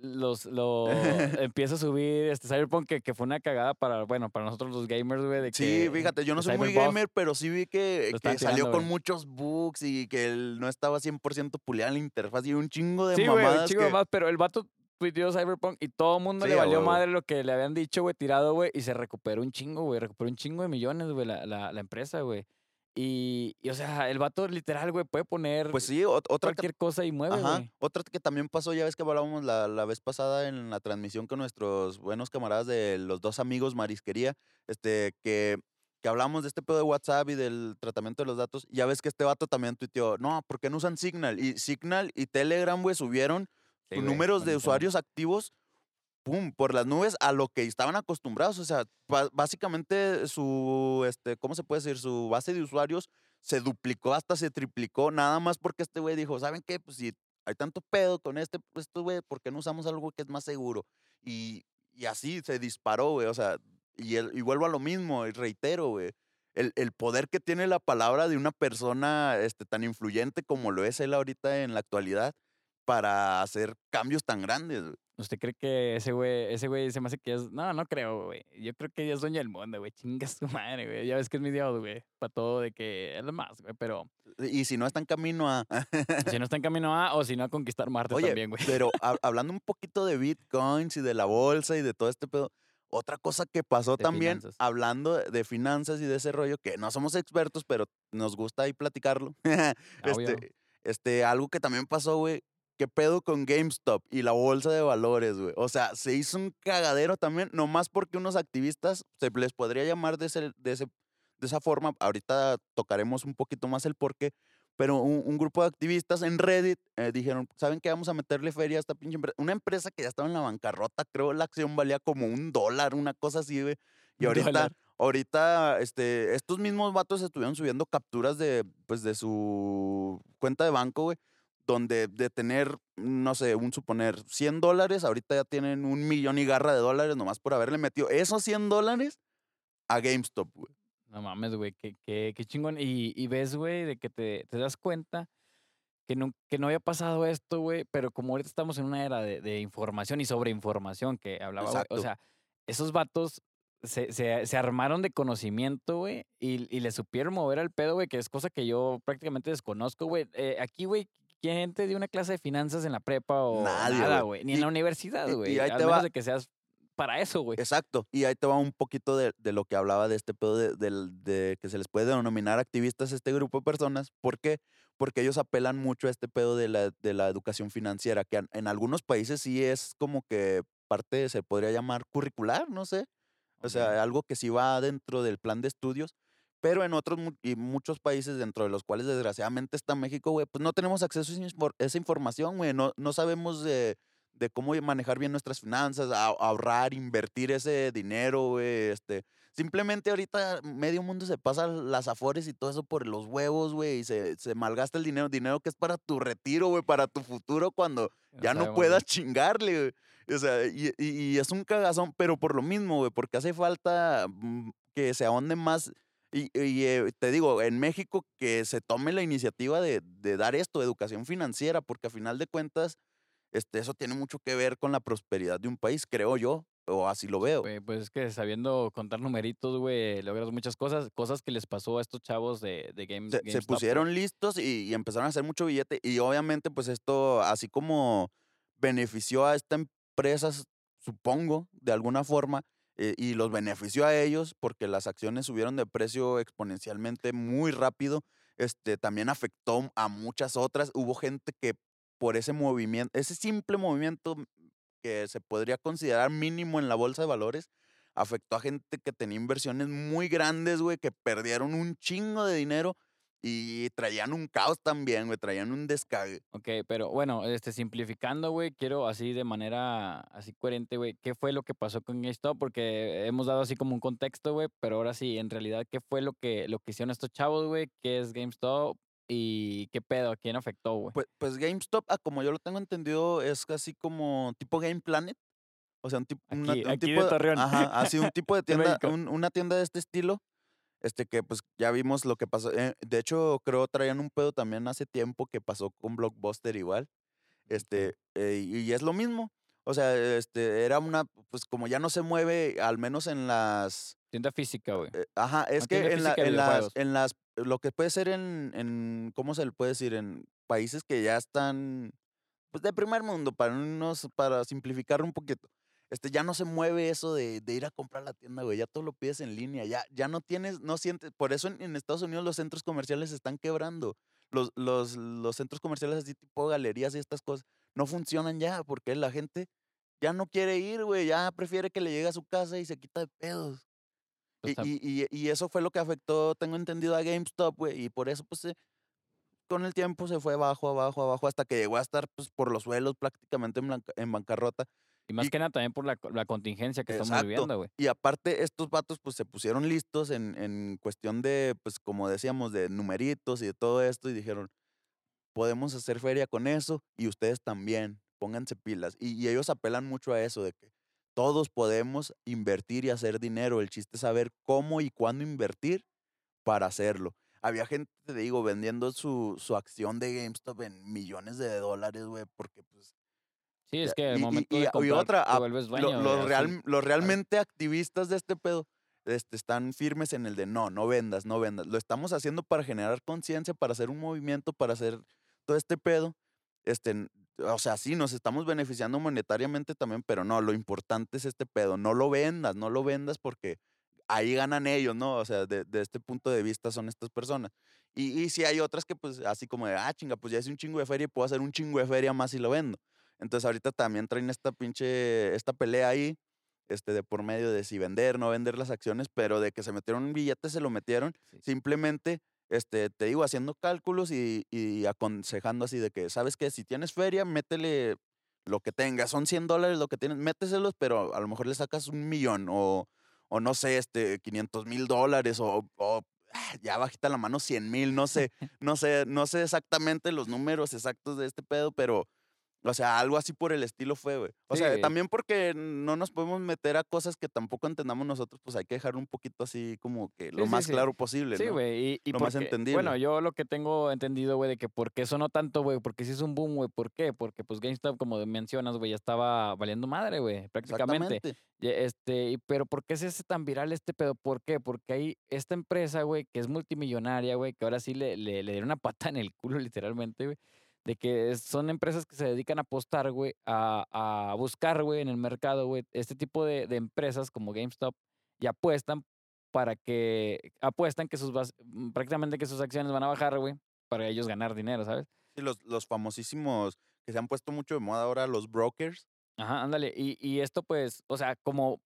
Los, lo empieza a subir este Cyberpunk que, que fue una cagada para, bueno, para nosotros los gamers, güey. de Sí, que fíjate, yo no soy muy gamer, pero sí vi que, salió con muchos bugs y que él no estaba 100% puliada la interfaz y un chingo de Sí, güey, un mamadas. chingo de más, pero el vato tuiteó Cyberpunk y todo el mundo Sí, le valió huevo. madre lo que le habían dicho, güey, tirado, güey, y se recuperó un chingo, güey, recuperó un chingo de millones, güey, la, la, la empresa, güey. Y, y, o sea, el vato literal, güey, puede poner Pues sí, ot- otra que, cualquier cosa y mueve, ajá, güey. otra que también pasó, ya ves que hablábamos la, la vez pasada en la transmisión con nuestros buenos camaradas de los dos amigos Marisquería, este, que, que hablamos de este pedo de WhatsApp y del tratamiento de los datos. Ya ves que este vato también tuiteó, no, ¿por qué no usan Signal? Y Signal y Telegram, güey, subieron Sí, güey, números de usuarios activos, pum, por las nubes a lo que estaban acostumbrados. O sea, básicamente su, este, ¿cómo se puede decir? Su base de usuarios se duplicó hasta se triplicó, nada más porque este güey dijo, ¿saben qué? Pues si hay tanto pedo con este, pues esto, güey, ¿por qué no usamos algo que es más seguro? Y, y así se disparó, güey, o sea, y, el- y vuelvo a lo mismo, y reitero, güey. El, el poder que tiene la palabra de una persona este, tan influyente como lo es él ahorita en la actualidad para hacer cambios tan grandes. güey. ¿Usted cree que ese güey, ese güey se me hace que es. No, no creo, güey. Yo creo que ella es dueña del mundo, güey. Chinga su madre, güey. Ya ves que es mi dios, güey. Para todo de que es lo más, güey. Pero Y si no está en camino a... si no está en camino a, o si no a conquistar Marte Oye, también, güey. pero ha- hablando un poquito de bitcoins y de la bolsa y de todo este pedo, otra cosa que pasó De también, finanzas. hablando de- finanzas y de ese rollo, que no somos expertos, pero nos gusta ahí platicarlo. Obvio. este, este, algo que también pasó, güey, ¿qué pedo con GameStop y la bolsa de valores, güey? O sea, se hizo un cagadero también, nomás porque unos activistas, se les podría llamar de, ese, de, ese, de esa forma, ahorita tocaremos un poquito más el porqué, pero un, un grupo de activistas en Reddit eh, dijeron, ¿saben qué? Vamos a meterle feria a esta pinche empresa. Una empresa que ya estaba en la bancarrota, creo la acción valía como un dólar, una cosa así, güey. Y ahorita, dólar. ahorita, este, estos mismos vatos estuvieron subiendo capturas de, pues, de su cuenta de banco, güey, donde de tener, no sé, un suponer 100 dólares, ahorita ya tienen un millón y garra de dólares nomás por haberle metido esos 100 dólares a GameStop, güey. No mames, güey, qué, qué, qué chingón. Y, y ves, güey, de que te, te das cuenta que no, que no había pasado esto, güey, pero como ahorita estamos en una era de, de información y sobreinformación que hablaba, güey, o sea, esos vatos se, se, se armaron de conocimiento, güey, y, y le supieron mover al pedo, güey, que es cosa que yo prácticamente desconozco, güey. Eh, aquí, güey, ¿quién te dio una clase de finanzas en la prepa o Nadie, nada, güey. güey? Ni en la universidad, y- y güey. ahí te menos va- de que seas para eso, güey. Exacto. Y ahí te va un poquito de, de lo que hablaba de este pedo de, de que se les puede denominar activistas a este grupo de personas. ¿Por qué? Porque ellos apelan mucho a este pedo de la, de la educación financiera, que en, en algunos países sí es como que parte, se podría llamar curricular, no sé. O sea, algo que sí va dentro del plan de estudios. Pero en otros y muchos países, dentro de los cuales desgraciadamente está México, güey, pues no tenemos acceso a esa infor- esa información, güey. No, no sabemos de, de cómo manejar bien nuestras finanzas, a- ahorrar, invertir ese dinero, güey. Este, simplemente ahorita medio mundo se pasa las afores y todo eso por los huevos, güey, y se, se malgasta el dinero, dinero que es para tu retiro, güey, para tu futuro cuando ya no puedas chingarle, güey. O sea, y, y- y es un cagazón, pero por lo mismo, güey, porque hace falta mm, que se ahonde más. Y, y, eh, te digo, en México que se tome la iniciativa de, de dar esto, educación financiera, porque a final de cuentas, este, eso tiene mucho que ver con la prosperidad de un país, creo yo. o así lo veo. Güey, pues es que sabiendo contar numeritos, güey, logras muchas cosas. Cosas que les pasó a estos chavos de, de Games. Se, pusieron listos y, y empezaron a hacer mucho billete. Y obviamente, pues esto, así como benefició a esta empresa, supongo, de alguna forma, eh, y los benefició a ellos porque las acciones subieron de precio exponencialmente muy rápido, este, también afectó a muchas otras. Hubo gente que por ese movimiento, ese simple movimiento que se podría considerar mínimo en la bolsa de valores, afectó a gente que tenía inversiones muy grandes, güey, que perdieron un chingo de dinero y traían un caos también, güey, traían un descague. Ok, pero bueno, este, simplificando, güey, quiero así de manera así coherente, güey, ¿qué fue lo que pasó con GameStop? Porque hemos dado así como un contexto, güey, pero ahora sí, en realidad, ¿qué fue lo que, lo que hicieron estos chavos, güey? ¿Qué es GameStop? ¿Y qué pedo? ¿A quién afectó, güey? Pues, pues GameStop, ah, como yo lo tengo entendido, es casi como tipo Game Planet. O sea, un, tip- una- Aquí- un aquí de tipo Torreón. Ajá, así un tipo de De tienda, un- una tienda de este estilo. Este que pues ya vimos lo que pasó. eh, de hecho, creo traían un pedo también hace tiempo que pasó con Blockbuster igual. Este, eh, y es lo mismo. O sea, este, era una, pues como ya no se mueve, al menos en las, Tienda física, güey. eh, ajá, es que en, la- en las, en las, lo que puede ser en, en, ¿cómo se le puede decir? En países que ya están, pues de primer mundo, para unos, para simplificar un poquito. Este, ya no se mueve eso de, de ir a comprar a la tienda, güey. Ya todo lo pides en línea. Ya, ya no tienes, no sientes. Por eso en, en Estados Unidos los centros comerciales se están quebrando. Los, los, los centros comerciales así tipo galerías y estas cosas no funcionan ya porque la gente ya no quiere ir, güey. Ya prefiere que le llegue a su casa y se quita de pedos. Y, y, y, y eso fue lo que afectó, tengo entendido, a GameStop, güey. Y por eso, pues, se- con el tiempo se fue abajo, abajo, abajo, hasta que llegó a estar, pues, por los suelos prácticamente en, blanca- en bancarrota. Y más y- que nada también por la, la contingencia que estamos Exacto. viviendo, güey. Y aparte, estos vatos, pues, se pusieron listos en, en cuestión de, pues, como decíamos, de numeritos y de todo esto. Y dijeron, podemos hacer feria con eso y ustedes también, pónganse pilas. Y, y ellos apelan mucho a eso, de que todos podemos invertir y hacer dinero. El chiste es saber cómo y cuándo invertir para hacerlo. Había gente, te digo, vendiendo su, su acción de GameStop en millones de dólares, güey, porque pues... Sí, es que al y- y- momento y- de y comprar otra, te vuelves lo- dueño. los, güey, así. real- los realmente activistas de este pedo este, están firmes en el de no, no vendas, no vendas. Lo estamos haciendo para generar conciencia, para hacer un movimiento, para hacer todo este pedo. Este, o sea, sí, nos estamos beneficiando monetariamente también, pero no, lo importante es este pedo. No lo vendas, no lo vendas porque ahí ganan ellos, ¿no? O sea, de, de este punto de vista son estas personas. Y, y si hay otras que, pues, así como de, ah, chinga, pues ya hice un chingo de feria y puedo hacer un chingo de feria más si lo vendo. Entonces, ahorita también traen esta pinche, esta pelea ahí, este, de por medio de si vender, no vender las acciones, pero de que se metieron un billete, se lo metieron. Sí. Simplemente, este, te digo, haciendo cálculos y, y aconsejando así de que, ¿sabes qué? Si tienes feria, métele lo que tengas. Son 100 dólares lo que tienes, méteselos, pero a lo mejor le sacas un millón o, o no sé, este, 500 mil dólares o, o, ah, ya bajita la mano 100 mil, no sé, no sé, no sé exactamente los números exactos de este pedo, pero, o sea, algo así por el estilo fue, güey. O sea, también porque no nos podemos meter a cosas que tampoco entendamos nosotros, pues hay que dejar un poquito así como que lo Sí, más sí. claro posible, Sí, ¿no? güey. Y, y Lo más entendible. Bueno, yo lo que tengo entendido, güey, de que por qué sonó tanto, güey, porque sí es un boom, güey. ¿Por qué? Porque pues GameStop, como mencionas, güey, ya estaba valiendo madre, güey, prácticamente. Este, y- pero ¿por qué se hace tan viral este pedo? ¿Por qué? Porque hay esta empresa, güey, que es multimillonaria, güey, que ahora sí le, le, le dieron una pata en el culo, literalmente, güey. De que son empresas que se dedican a apostar, güey, a, a buscar, güey, en el mercado, güey, este tipo de, de empresas como GameStop y apuestan para que, apuestan que sus, mm, prácticamente que sus acciones van a bajar, güey, para ellos ganar dinero, ¿sabes? Sí, los, los famosísimos que se han puesto mucho de moda ahora, los brokers. Ajá, ándale. Y, y esto, pues, o sea, como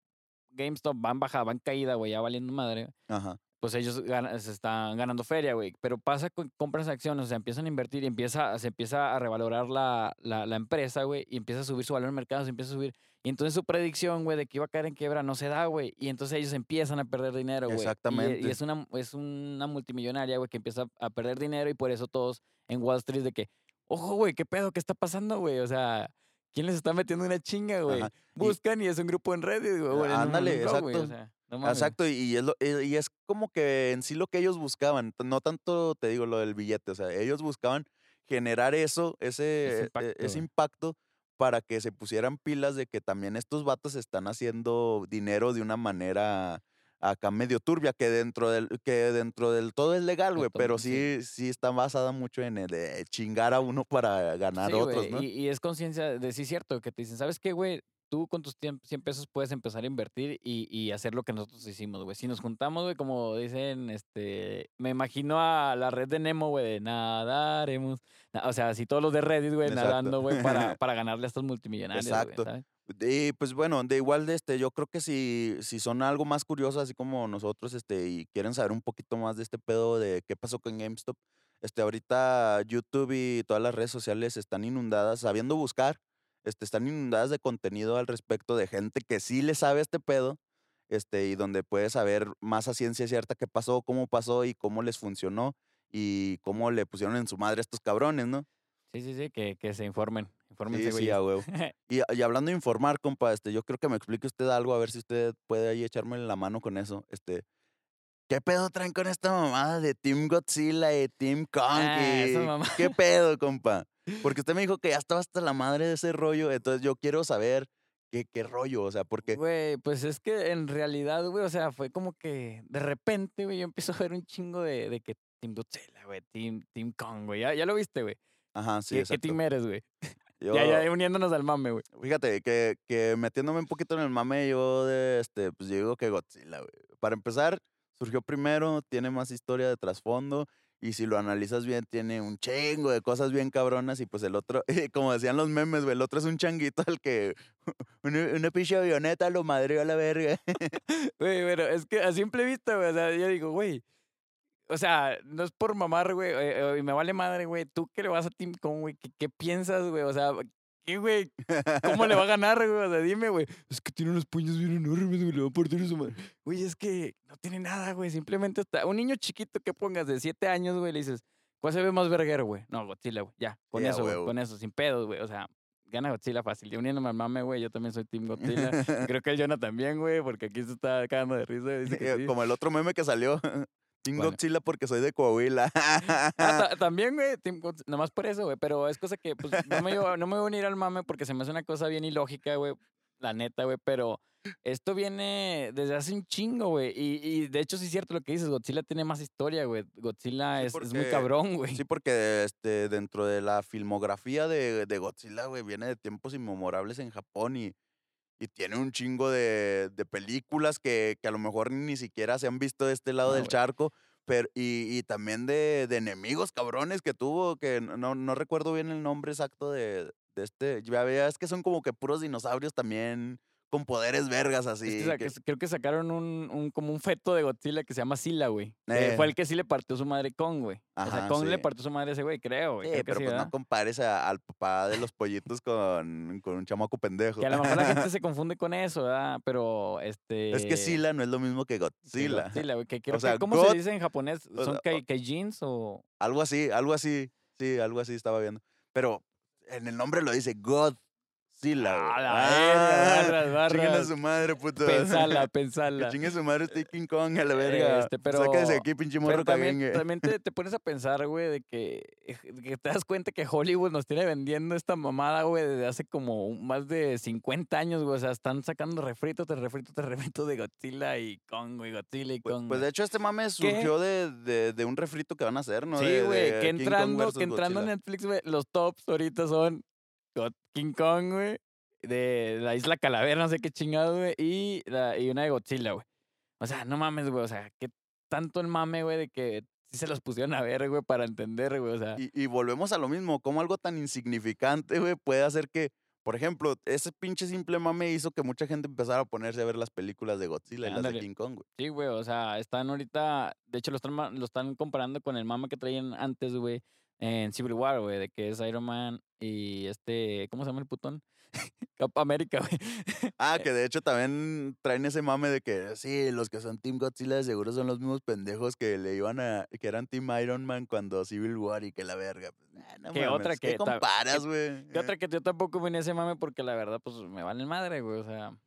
GameStop va en bajada, va en caída, güey, ya valiendo madre, Ajá. Pues ellos se están ganando feria, güey. Pero pasa con compras acciones, o sea, empiezan a invertir y empieza, se empieza a revalorar la, la, la empresa, güey, y empieza a subir su valor en mercado, se empieza a subir. Y entonces su predicción, güey, de que iba a caer en quiebra no se da, güey. Y entonces ellos empiezan a perder dinero, güey. Y- Y, Exactamente. es, una, es una multimillonaria, güey, que empieza a perder dinero y por eso todos en Wall Street de que, ojo, güey, ¿qué pedo? ¿Qué está pasando, güey? O sea, ¿quién les está metiendo una chinga, güey? Ajá. Buscan y, es un grupo en Reddit, güey. bueno, Ándale, o exacto. sea, no mames. Exacto, y- es, lo- eh, y es como que en sí lo que ellos buscaban, no tanto te digo lo del billete, o sea, ellos buscaban generar eso, ese, eh, impacto, ese impacto para que se pusieran pilas de que también estos vatos están haciendo dinero de una manera acá medio turbia, que dentro del, que dentro del todo es legal, güey, pero sí, sí está basada mucho en el de chingar a uno para ganar Sí, otros, ¿no? y, y es conciencia de sí cierto, que te dicen, ¿sabes qué, güey? Tú con tus tiem- 100 pesos puedes empezar a invertir y, y hacer lo que nosotros hicimos, güey. Si nos juntamos, güey, como dicen, este, me imagino a la red de Nemo, güey, de nadaremos. na- O sea, si todos los de Reddit, güey, nadando, güey, para, para ganarle a estos multimillonarios, Exacto. ¿sabes? Y pues bueno, de igual este, yo creo que si, si son algo más curiosos, así como nosotros, este, y quieren saber un poquito más de este pedo de qué pasó con GameStop, este, ahorita YouTube y todas las redes sociales están inundadas, sabiendo buscar, este, están inundadas de contenido al respecto de gente que sí le sabe este pedo, este, y donde puedes saber más a ciencia cierta qué pasó, cómo pasó y cómo les funcionó y cómo le pusieron en su madre a estos cabrones, ¿no? Sí, sí, sí, que, que se informen. Infórmense, Sí, güey. sí, a huevo. Y, y hablando de informar, compa, este, yo creo que me explique usted algo, a ver si usted puede ahí echarme la mano con eso. Este, ¿qué pedo traen con esta mamada de Team Godzilla y Team Kong? Ah, y- mamá- ¿Qué pedo, compa? Porque usted me dijo que ya estaba hasta la madre de ese rollo, entonces yo quiero saber qué, qué rollo, o sea, porque... Güey, pues es que en realidad, güey, o sea, fue como que de repente, güey, yo empiezo a ver un chingo de, de que Team Godzilla, güey, Team, team Kong, güey. Ya, ya lo viste, güey. Ajá, sí, ¿Qué, qué exacto. team eres, güey? Yo- Ya, ya uniéndonos al mame, güey. Fíjate, que, que metiéndome un poquito en el mame, yo de este, pues yo digo que Godzilla, güey. Para empezar, surgió primero, tiene más historia de trasfondo, y si lo analizas bien, tiene un chingo de cosas bien cabronas, y pues el otro, como decían los memes, güey, el otro es un changuito al que una, una pinche avioneta lo madreó a la verga. Güey, pero es que a simple vista, güey, o sea, yo digo, güey. O sea, no es por mamar, güey, eh, eh, me vale madre, güey. Tú que le vas a Team Kong, güey, ¿qué, qué piensas, güey? O sea, ¿qué, güey? ¿Cómo le va a ganar, güey? O sea, dime, güey. Es que tiene unos puños bien enormes, güey, le va a partir su madre. Güey, es que no tiene nada, güey. Simplemente está. Un niño chiquito que pongas de 7 años, güey, le dices, ¿cuál se ve más verguero, güey? No, Godzilla, güey. Ya, con eso, güey, con eso, sin pedos, güey. O sea, gana Godzilla fácil. Y uniéndome al mame, güey, yo también soy Team Godzilla. Creo que el Jonah también, güey, porque aquí se está cagando de risa. Dice que sí. Como el otro meme que salió. Team Bueno. Godzilla porque soy de Coahuila. Ah, ta- también, güey, Team nomás por eso, güey, pero es cosa que, pues, no me, no me voy a unir al mame porque se me hace una cosa bien ilógica, güey, la neta, güey, pero esto viene desde hace un chingo, güey, y, y de hecho sí es cierto lo que dices, Godzilla tiene más historia, güey, Godzilla Sí, es, es muy cabrón, güey. Sí, porque este, dentro de la filmografía de, de Godzilla, güey, viene de tiempos inmemorables en Japón y, y tiene un chingo de, de películas que, que a lo mejor ni siquiera se han visto de este lado No, del charco. Pero, y, y también de, de enemigos cabrones que tuvo, que no, no recuerdo bien el nombre exacto de, de este. Ya veas que son como que puros dinosaurios también con poderes vergas así. Es que sa- que- creo que sacaron un, un- como un feto de Godzilla que se llama Sila, güey. que Eh. fue el que sí le partió su madre Kong, güey. o sea, Ajá, Kong le partió su madre a ese güey, creo, güey. Sí, creo que pero sí, pues ¿verdad? no compares a- al papá de los pollitos con, con un chamaco pendejo. Que a lo mejor la gente se confunde con eso, ¿verdad? Pero, este... Es que Sila no es lo mismo que Godzilla. Godzilla, güey, que creo O sea, que- ¿Cómo God- se dice en japonés? ¿Son sea, kai, o- kaijins o...? Algo así, algo así. Sí, algo así estaba viendo. Pero en el nombre lo dice Godzilla. güey. Ah, la Ah, verga, barras, chinguen a su madre, puto. Pensala, Que pensala. chingue su madre este King Kong a la verga. Este, pero- Sáquese aquí, pinche morro también, caguengue. también te, te pones a pensar, güey, de que, que te das cuenta que Hollywood nos tiene vendiendo esta mamada, güey, desde hace como más de 50 años, güey. O sea, están sacando refrito tras refrito tras refrito de Godzilla y Kong, güey, Godzilla y Pues, Kong. pues, de güey. hecho este mame surgió de, de, de un refrito que van a hacer, ¿no? Sí, De- güey, que entrando, que entrando en. Netflix, güey, los tops ahorita son King Kong, güey, de la isla Calavera, no sé qué chingado, güey, y, la, y una de Godzilla, güey. O sea, no mames, güey, o sea, qué tanto el mame, güey, de que sí se los pusieron a ver, güey, para entender, güey, o sea. Y, y volvemos a lo mismo, como algo tan insignificante, güey, puede hacer que, por ejemplo, ese pinche simple mame hizo que mucha gente empezara a ponerse a ver las películas de Godzilla y las de. King Kong, güey. Sí, güey, o sea, están ahorita, de hecho lo están, lo están comparando con el mame que traían antes, güey, en Civil War, güey, de que es Iron Man y este, ¿cómo se llama el putón? Cap América, güey. Ah, que de hecho también traen ese mame de que sí, los que son Team Godzilla de seguro son los mismos pendejos que le iban a, que eran Team Iron Man cuando Civil War y que la verga. Pues, nah, no Que otra mames, que ¿qué comparas, güey? Y otra que yo tampoco venía ese mame porque la verdad, pues me vale madre, güey. O sea,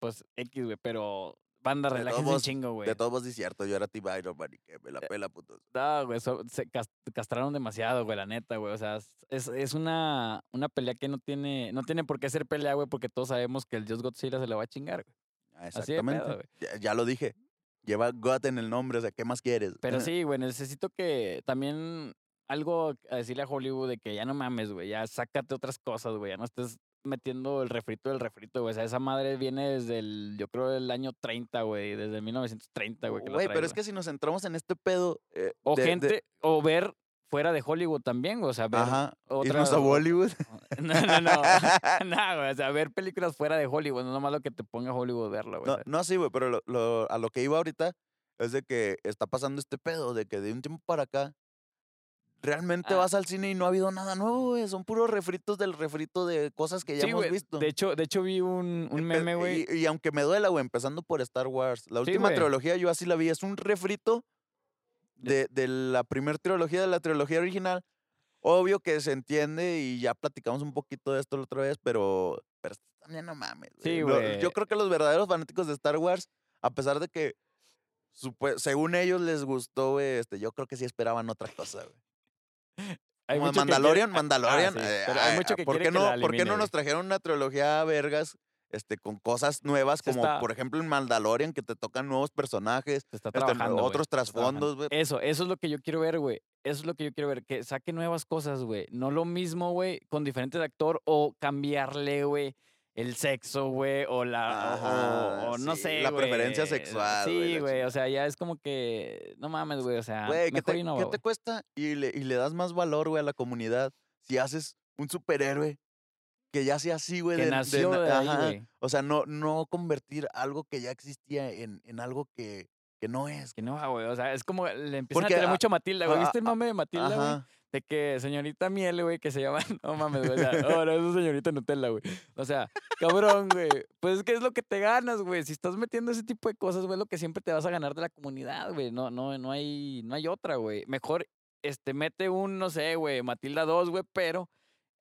pues X, güey. Pero Banda, relájense un chingo, güey. De todos modos, es cierto. Yo era Team Iron Man y que me la pela, putos. No, güey, so- se cas- castraron demasiado, güey, la neta, güey. O sea, es, es una, una pelea que no tiene, no tiene por qué ser pelea, güey, porque todos sabemos que el Dios Godzilla se le va a chingar, güey. Ah, pedo, Exactamente. güey. ya, ya lo dije. Lleva God en el nombre, o sea, ¿qué más quieres? Pero sí, güey, necesito que también algo a decirle a Hollywood de que ya no mames, güey, ya sácate otras cosas, güey, ya no estés metiendo el refrito del refrito, güey. O sea, esa madre viene desde el, yo creo, el año 30, güey, desde 1930, güey. Güey, pero es que si nos centramos en este pedo. eh, O de- de- gente, o ver fuera de Hollywood también, güey, o sea, ver Ajá. otra- Irnos a Bollywood. No, no, no. no, güey. O sea, ver películas fuera de Hollywood. No es nomás lo que te ponga Hollywood verlo, güey. No, no, sí, güey, pero lo- lo- a lo que iba ahorita es de que está pasando este pedo, de que de un tiempo para acá realmente Ah. vas al cine y no ha habido nada nuevo, güey. Son puros refritos del refrito de cosas que ya Sí, hemos visto. De hecho, de hecho vi un, un meme, güey. Y, y aunque me duela, güey, empezando por Star Wars. La Sí, última trilogía yo así la vi. Es un refrito de, de la primera trilogía, de la trilogía original. Obvio que se entiende y ya platicamos un poquito de esto la otra vez, pero, pero también no mames. Sí, güey. Yo creo que los verdaderos fanáticos de Star Wars, a pesar de que según ellos les gustó, güey, este, yo creo que sí esperaban otra cosa, güey. Hay mucho que Mandalorian, ah, Mandalorian. sí, pero hay mucho que ¿por qué que no, la ¿Por qué no nos trajeron una trilogía vergas este, con cosas nuevas, Se como está- por ejemplo en Mandalorian, que te tocan nuevos personajes, está este, trabajando, otros trasfondos, güey? Eso, eso es lo que yo quiero ver, güey. Eso es lo que yo quiero ver. Que saque nuevas cosas, güey. No lo mismo, güey, con diferentes actor o cambiarle, güey, el sexo, güey, o la. o- Ajá, o, o no sí, sé. la preferencia sexual, Sí, güey. O sea, ya es como que. No mames, güey. O sea, Güey, ¿qué te, innova, qué güey. te cuesta? Y le, y le das más valor, güey, a la comunidad si haces un superhéroe que ya sea así, güey. Que de- nació na- de ahí, ajá. O sea, no, no convertir algo que ya existía en, en algo que, que no es. Que no, güey. O sea, es como le empiezan Porque a tirar a- mucho Matilda, güey. a- ¿Viste el mame de Matilda, güey? De que señorita Miel, güey, que se llama. No mames, güey. O sea, no, eso es señorita Nutella, güey. O sea, cabrón, güey. Pues es que es lo que te ganas, güey. Si estás metiendo ese tipo de cosas, güey, es lo que siempre te vas a ganar de la comunidad, güey. No, no, no hay, no hay otra, güey. Mejor, este, mete un, no sé, güey, Matilda 2, güey, pero.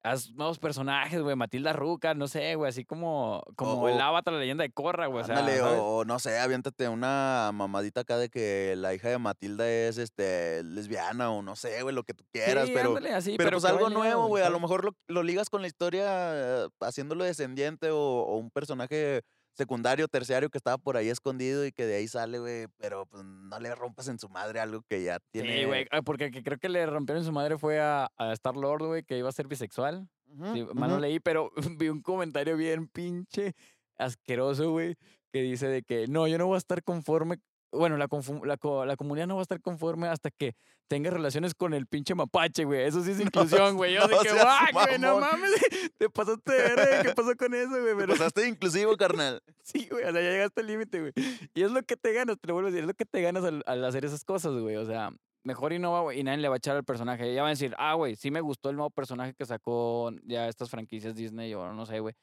Haz nuevos personajes, güey, Matilda Ruca, no sé, güey, así como, como el avatar, la leyenda de Corra, güey. O o, no sé, aviéntate una mamadita acá de que la hija de Matilda es este lesbiana o no sé, güey, lo que tú quieras, Sí, pero, ándale, así, pero, pues algo nuevo, güey. A lo mejor lo, lo ligas con la historia eh, haciéndolo descendiente o, o un personaje secundario, terciario que estaba por ahí escondido y que de ahí sale, güey, pero pues no le rompas en su madre algo que ya tiene. Sí, güey, ah, porque que creo que le rompieron su madre fue a, a Star Lord, güey, que iba a ser bisexual. Sí, no ujú. leí, pero vi un comentario bien pinche asqueroso, güey, que dice de que no, yo no voy a estar conforme. Bueno, la, la, co- la comunidad no va a estar conforme hasta que tenga relaciones con el pinche mapache, güey. Eso sí es inclusión, güey. Yo no dije, guau, güey, no mamón". mames. Te pasaste de ¿Qué pasó con eso, güey? Te Pero pasaste inclusivo, carnal. sí, güey, o sea, ya llegaste al límite, güey. Y es lo que te ganas, te lo vuelvo a decir, es lo que te ganas al, al hacer esas cosas, güey. O sea, mejor innova, güey, y nadie le va a echar al personaje. Ya van a decir, ah, güey, sí me gustó el nuevo personaje que sacó ya estas franquicias Disney o no sé, güey.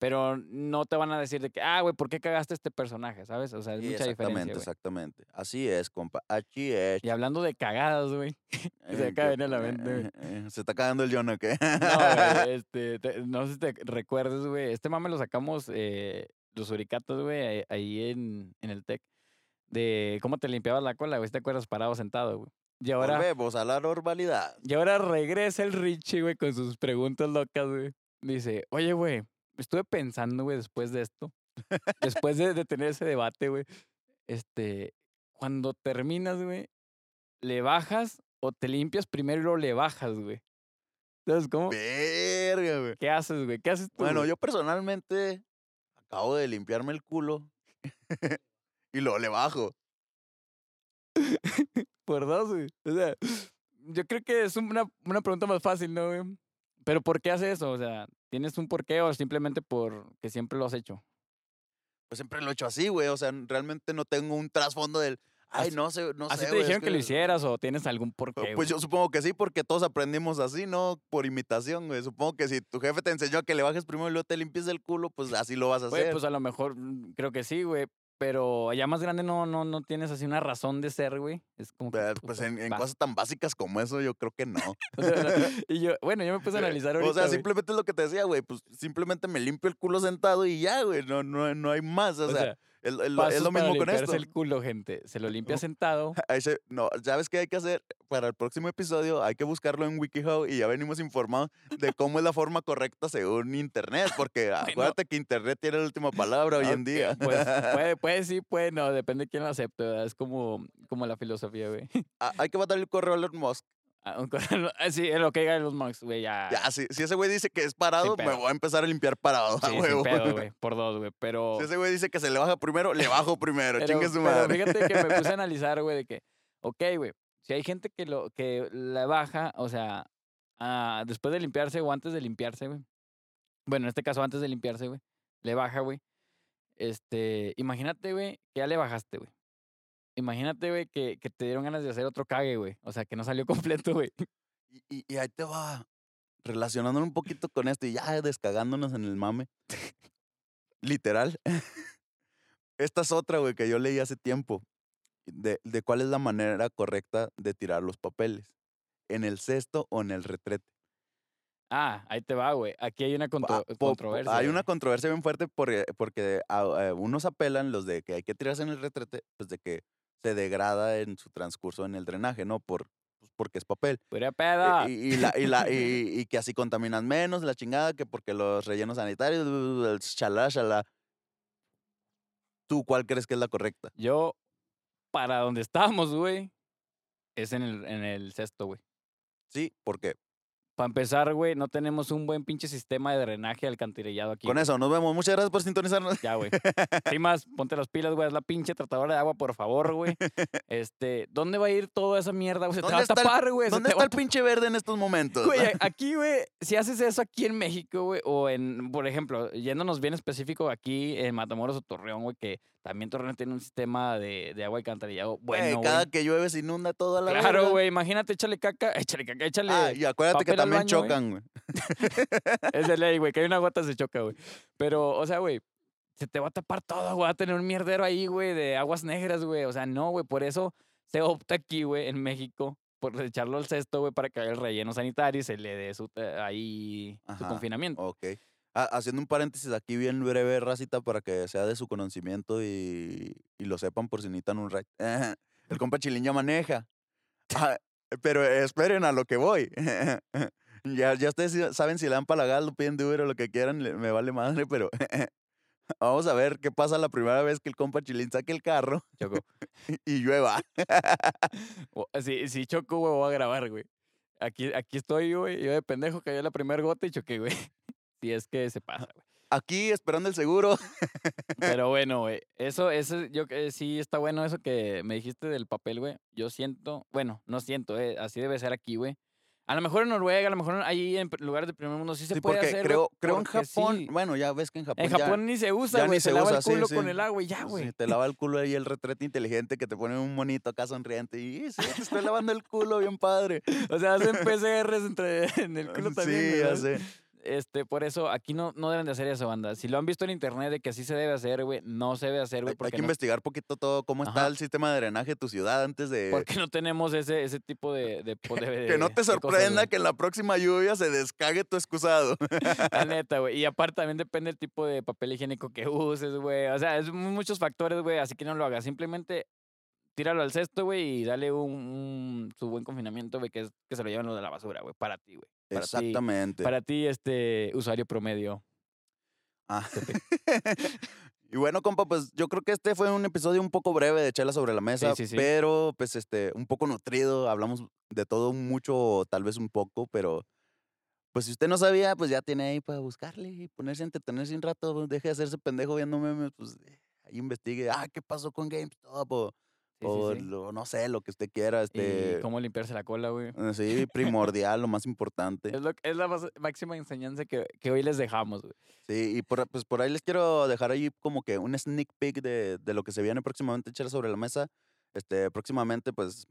Pero no te van a decir de que, ah, güey, ¿por qué cagaste este personaje? ¿Sabes? O sea, es Sí, mucha exactamente, diferencia, güey. exactamente. Así es, compa. Así es. Y hablando de cagadas, güey. se Eh, acaba de a la mente, güey. eh, eh, Se está cagando el Jonah, ¿qué? No, güey, este, te- no sé si te recuerdes, güey. Este mame lo sacamos eh, los uricatos, güey, ahí- en, en el TEC. De cómo te limpiabas la cola, güey. ¿Te acuerdas? Parado, sentado, güey. Y ahora, Volvemos a la normalidad. y ahora regresa el Richie, güey, con sus preguntas locas, güey. Dice, oye, güey, estuve pensando, güey, después de esto. después de, de tener ese debate, güey. Este, cuando terminas, güey, ¿le bajas o te limpias primero y luego le bajas, güey? ¿Sabes cómo? Verga, güey. ¿Qué haces, güey? ¿Qué haces tú? Bueno, güey? yo personalmente acabo de limpiarme el culo y luego le bajo. Por dos, güey. O sea, yo creo que es una, una pregunta más fácil, ¿no, güey? Pero ¿por qué haces eso? O sea, ¿tienes un porqué o simplemente porque siempre lo has hecho? Pues siempre lo he hecho así, güey. O sea, realmente no tengo un trasfondo del. Ay, Así- no sé, no ¿Así sé. te güey, es dijeron que... lo hicieras o tienes algún porqué? Pues yo supongo que sí, porque todos aprendimos así, ¿no? Por imitación, güey. Supongo que si tu jefe te enseñó a que le bajes primero y luego te limpies el culo, pues así lo vas a Güey, hacer. pues a lo mejor mm, creo que sí, güey. Pero ya más grande no, no, no tienes así una razón de ser, güey. Es como que. Pero, pues en, cosas tan básicas como eso, yo creo que no. O sea, y yo, bueno, yo me puse a analizar ahorita. o sea, simplemente es lo que te decía, güey. Pues simplemente me limpio el culo sentado y ya, güey. No, no, no hay más. O, O sea, sea, Es, lo- es lo- es Pasos lo para mismo con esto. el culo, gente. Se lo limpia sentado. Se- no, ¿sabes qué hay que hacer? Para el próximo episodio hay que buscarlo en WikiHow y ya venimos informados de cómo es la forma correcta según Internet, porque acuérdate que Internet tiene la última palabra hoy en día. Pues puede, puede sí, puede no, depende de quién lo acepte, ¿verdad? Es como, como la filosofía, güey. Ah, hay que mandar el correo a Elon Musk. Ah, sí, en lo que digan los Musk, güey, ya. Ya, si, si ese güey dice que es parado, me voy a empezar a limpiar parado. Sí, pedo, güey. Por dos, güey. Pero. Si ese güey dice que se le baja primero, le bajo primero. pero, Chingue su pero madre. fíjate que me puse a analizar, güey, de que, ok, güey, si hay gente que lo que la baja, o sea, ah, después de limpiarse o antes de limpiarse, güey. Bueno, en este caso, antes de limpiarse, güey, le baja, güey. Este, imagínate, güey, que ya le bajaste, güey. Imagínate, güey, que, que te dieron ganas de hacer otro cague, güey. O sea, que no salió completo, güey. Y, y- y ahí te va relacionándolo un poquito con esto y ya descagándonos en el mame. Literal. Esta es otra, güey, que yo leí hace tiempo. De, de cuál es la manera correcta de tirar los papeles. ¿En el cesto o en el retrete? Ah, ahí te va, güey. Aquí hay una Ah, contro- po- controversia. Hay güey. una controversia bien fuerte porque, porque a- a unos apelan, los de que hay que tirarse en el retrete, pues de que se degrada en su transcurso en el drenaje, ¿no? Por, pues, porque es papel. Pura Y- peda. Y, y la, y, la, y, y que así contaminan menos, la chingada, que porque los rellenos sanitarios, el chalá, chalá. ¿Tú cuál crees que es la correcta? Yo, para donde estábamos, güey, es en el, en el cesto, güey. Sí, porque Para empezar, güey, no tenemos un buen pinche sistema de drenaje alcantarillado aquí. con güey. eso nos vemos. Muchas gracias por sintonizarnos. Ya, güey. Sin más, ponte las pilas, güey. Es la pinche tratadora de agua, por favor, güey. Este, ¿dónde va a ir toda esa mierda, güey? Se te ¿Dónde va a está el- tapar, güey. ¿Dónde está va el pinche verde en estos momentos? Güey, aquí, güey, si haces eso aquí en México, güey, o en, por ejemplo, yéndonos bien específico aquí en Matamoros o Torreón, güey, que también Torreón tiene un sistema de, de agua alcantarillado bueno, cada güey. que llueve se inunda toda la Claro, güey, imagínate, échale caca, échale caca, échale. Ah, y acuérdate que también baño, chocan, güey. Es de ley, güey, que hay una gota se choca, güey. Pero, o sea, güey, se te va a tapar todo, güey, va a tener un mierdero ahí, güey, de aguas negras, güey. O sea, no, güey, por eso se opta aquí, güey, en México, por echarlo al cesto, güey, para que el relleno sanitario y se le dé su, eh, ahí su confinamiento. Ok. Haciendo un paréntesis aquí bien breve, Racita, para que sea de su conocimiento y, y lo sepan por si necesitan un ride. El compa Chilín ya maneja. Ah, pero esperen a lo que voy. ya, ya ustedes saben si le dan palagas, lo piden de Uber o lo que quieran, me vale madre, pero vamos a ver qué pasa la primera vez que el compa Chilín saque el carro Choco. y llueva. Si, si choco, güey, voy a grabar, güey. Aquí, aquí estoy, güey, yo de pendejo cayó la primera gota y choqué, güey. Si es que se pasa, güey. Aquí esperando el seguro. Pero bueno, güey, eso, eso, yo que sí está bueno eso que me dijiste del papel, güey. Yo siento, bueno, no siento, eh, así debe ser aquí, güey. A lo mejor en Noruega, a lo mejor ahí en lugares de primer mundo sí se Sí, puede porque hacer, creo, creo en porque Japón, sí. bueno, ya ves que en Japón En ya- Japón ni se usa, güey. Se, se lava usa, el culo sí. con el agua y ya, güey. te lava el culo ahí el retrete inteligente que te pone un monito acá sonriente y sí, te estoy lavando el culo bien padre. O sea, hacen PCRs entre, en el culo también. Sí, ya sé. Este, por eso aquí no, no deben de hacer eso, banda. Si lo han visto en internet de que así se debe hacer, güey, no se debe hacer, güey, hay que no, investigar poquito todo cómo está el sistema de drenaje de tu ciudad antes de porque no tenemos ese, ese tipo de, de, de- que no te sorprenda que en la próxima lluvia se descague tu excusado. La neta, güey. Y aparte también depende del tipo de papel higiénico que uses, güey. O sea, es mu- muchos factores, güey. Así que no lo hagas. Simplemente tíralo al cesto, güey, y dale un, un- su buen confinamiento, güey, que es que se lo lleven lo de la basura, güey. Para ti, güey. Para ti- Exactamente. para ti, este usuario promedio. Ah. y bueno, compa, pues yo creo que este fue un episodio un poco breve de Chela sobre la mesa, sí, sí. pero pues este, un poco nutrido, hablamos de todo mucho, tal vez un poco, pero pues si usted no sabía, pues ya tiene ahí para buscarle y ponerse a entretenerse un rato, deje de hacerse pendejo viendo memes, pues ahí investigue, ah, ¿qué pasó con GameStop? O, Sí, o sí, sí. lo- no sé, lo que usted quiera, este... Y cómo limpiarse la cola, güey. eh, Sí, primordial, lo más importante. Es, lo, es la más- máxima enseñanza que, que hoy les dejamos, güey. Sí, y por, pues por ahí les quiero dejar ahí como que un sneak peek de, de lo que se viene próximamente echar sobre la mesa. Este, próximamente, pues,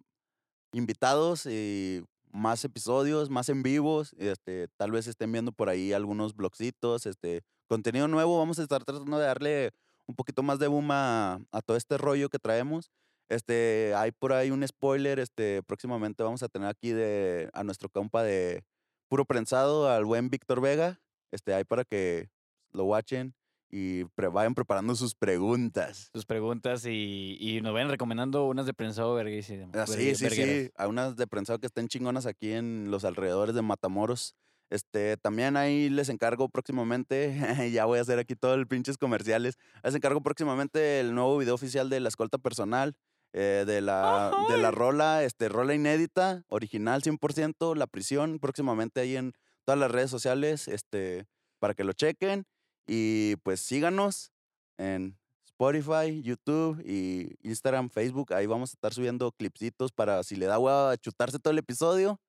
invitados y más episodios, más en vivos. Este, tal vez estén viendo por ahí algunos blogcitos, este, contenido nuevo. Vamos a estar tratando de darle un poquito más de boom a, a todo este rollo que traemos. Este, hay por ahí un spoiler, este, próximamente vamos a tener aquí de, a nuestro compa de puro prensado, al buen Víctor Vega. Este, ahí para que lo watchen y pre- vayan preparando sus preguntas. Tus preguntas y, y nos vayan recomendando unas de prensado verguísimas. Ah, sí, sí, sí. A unas de prensado que estén chingonas aquí en los alrededores de Matamoros. Este, también ahí les encargo próximamente, ya voy a hacer aquí todo el pinches comerciales. Les encargo próximamente el nuevo video oficial de la escolta personal, eh, de, la, de la rola, este, rola inédita, original 100%, La Prisión, próximamente ahí en todas las redes sociales, este, para que lo chequen. Y pues síganos en Spotify, YouTube y Instagram, Facebook. Ahí vamos a estar subiendo clipsitos para si le da hueva chutarse todo el episodio,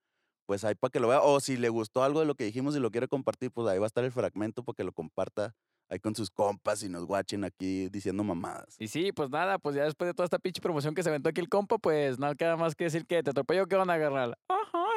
pues ahí para que lo vea. O si le gustó algo de lo que dijimos y lo quiere compartir, pues ahí va a estar el fragmento para que lo comparta ahí con sus compas y nos guachen aquí diciendo mamadas. Y sí, pues nada, pues ya después de toda esta pinche promoción que se aventó aquí el compa, pues nada queda más que decir que te atropello que van a agarrar. Ajá.